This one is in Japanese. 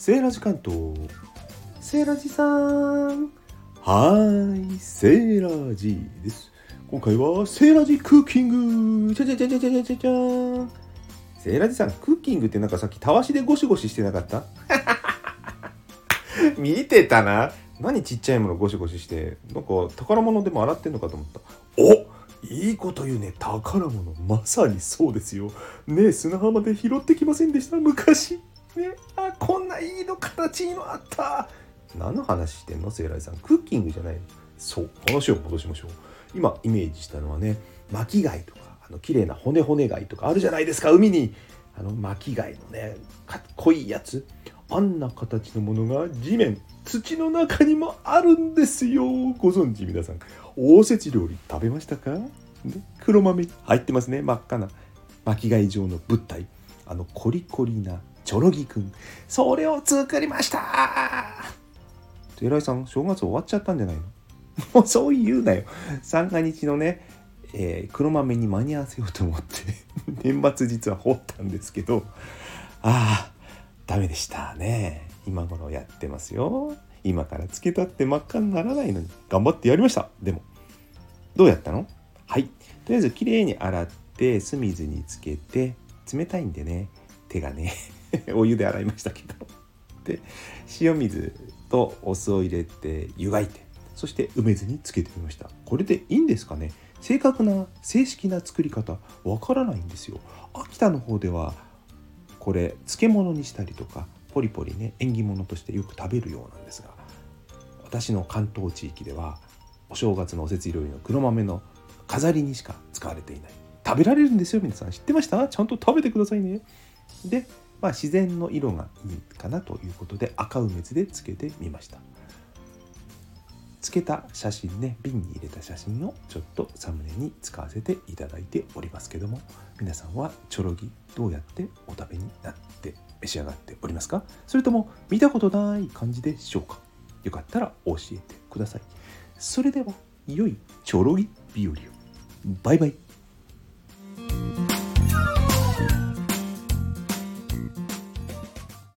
セーラジ関東セーラジさん。はーいセーラジです。今回はセーラジクッキング。じゃじゃじゃじゃじゃじゃじゃじゃセーラジさんクッキングってなんかさっきたわしでゴシゴシしてなかった？見てたな。何ちっちゃいものゴシゴシして？なんか宝物でも洗ってんのかと思った。おいいこと言うね。宝物。まさにそうですよ。ねえ砂浜で拾ってきませんでした？昔いの形いいのあった。何の話してんの？セーライさん。クッキングじゃないの。そう。話を戻しましょう。今イメージしたのはね巻き貝とかあの綺麗な骨骨貝とかあるじゃないですか海に。あの巻き貝のねかっこいいやつ。あんな形のものが地面土の中にもあるんですよ。ご存知皆さん。おせち料理食べましたか、ね、黒豆。入ってますね真っ赤な。巻き貝状の物体。あのコリコリなチョロギくんそれを作りました。寺井さん正月終わっちゃったんじゃないの？もうそう言うなよ。三が日のね、えー、黒豆に間に合わせようと思って 年末実は掘ったんですけどああダメでしたね。今頃やってますよ。今からつけたって真っ赤にならないのに頑張ってやりました。でもどうやったの？はい。とりあえずきれいに洗って酢水につけて冷たいんでね手がね お湯で洗いましたけど。で塩水とお酢を入れて湯がいてそして梅酢につけてみました。これでいいんですかね？正確な正式な作り方わからないんですよ。秋田の方ではこれ漬物にしたりとかポリポリね縁起物としてよく食べるようなんですが私の関東地域ではお正月のおせち料理の黒豆の飾りにしか使われていない。食べられるんですよ皆さん。知ってました？ちゃんと食べてくださいね。で、まあ、自然の色がいいかなということで赤梅酢でつけてみました。つけた写真ね瓶に入れた写真をちょっとサムネに使わせていただいておりますけども皆さんはチョロギどうやってお食べになって召し上がっておりますか？それとも見たことない感じでしょうか？よかったら教えてください。それでは良いチョロギ日和を。バイバイ。